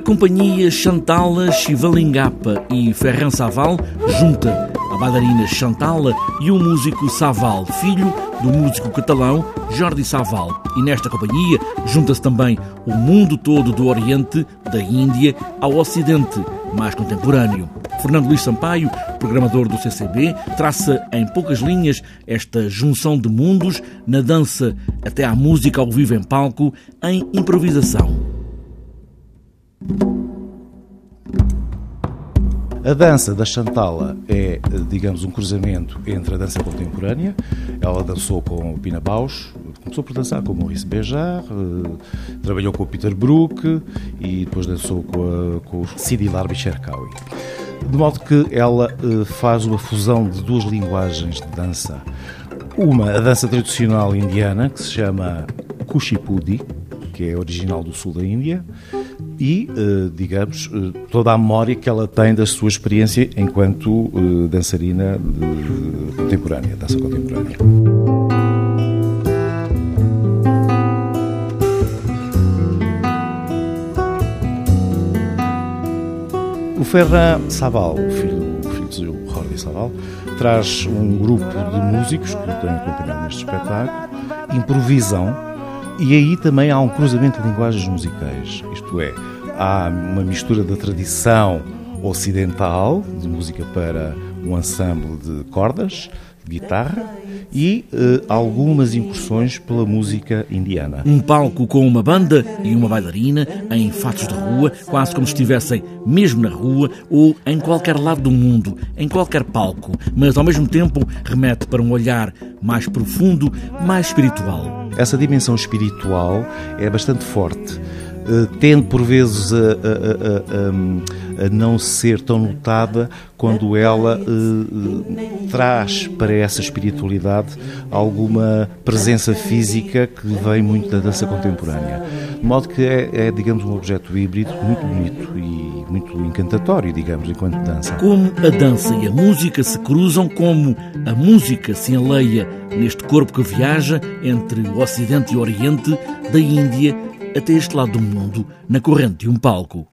companhia Chantala Chivalingapa e Ferran Saval junta a bailarina Chantala e o músico Saval, filho do músico catalão Jordi Saval. E nesta companhia junta-se também o mundo todo do Oriente, da Índia, ao Ocidente, mais contemporâneo. Fernando Luís Sampaio, programador do CCB, traça em poucas linhas esta junção de mundos na dança até à música ao vivo em palco, em improvisação. A dança da Chantala é, digamos, um cruzamento entre a dança contemporânea. Ela dançou com o Pina Bausch, começou por dançar com o Maurice Bejar, eh, trabalhou com o Peter Brook e depois dançou com, a, com o Sidi Larbi Cherkawi. De modo que ela eh, faz uma fusão de duas linguagens de dança. Uma, a dança tradicional indiana, que se chama Kuchipudi, que é original do sul da Índia, e, eh, digamos, eh, toda a memória que ela tem da sua experiência enquanto eh, dançarina contemporânea, dança contemporânea. O Ferran Saval, o filho, o filho de Jordi traz um grupo de músicos que o têm acompanhado neste espetáculo, improvisam e aí também há um cruzamento de linguagens musicais, isto é, há uma mistura da tradição ocidental, de música para um ensemble de cordas, guitarra, e uh, algumas incursões pela música indiana. Um palco com uma banda e uma bailarina em fatos de rua, quase como se estivessem mesmo na rua ou em qualquer lado do mundo, em qualquer palco, mas ao mesmo tempo remete para um olhar mais profundo, mais espiritual. Essa dimensão espiritual é bastante forte eh, tende por vezes a, a, a, a, não ser tão notada quando ela uh, traz para essa espiritualidade alguma presença física que vem muito da dança contemporânea. De modo que é, é, digamos, um objeto híbrido muito bonito e muito encantatório, digamos, enquanto dança. Como a dança e a música se cruzam, como a música se enleia neste corpo que viaja entre o Ocidente e o Oriente, da Índia até este lado do mundo, na corrente de um palco.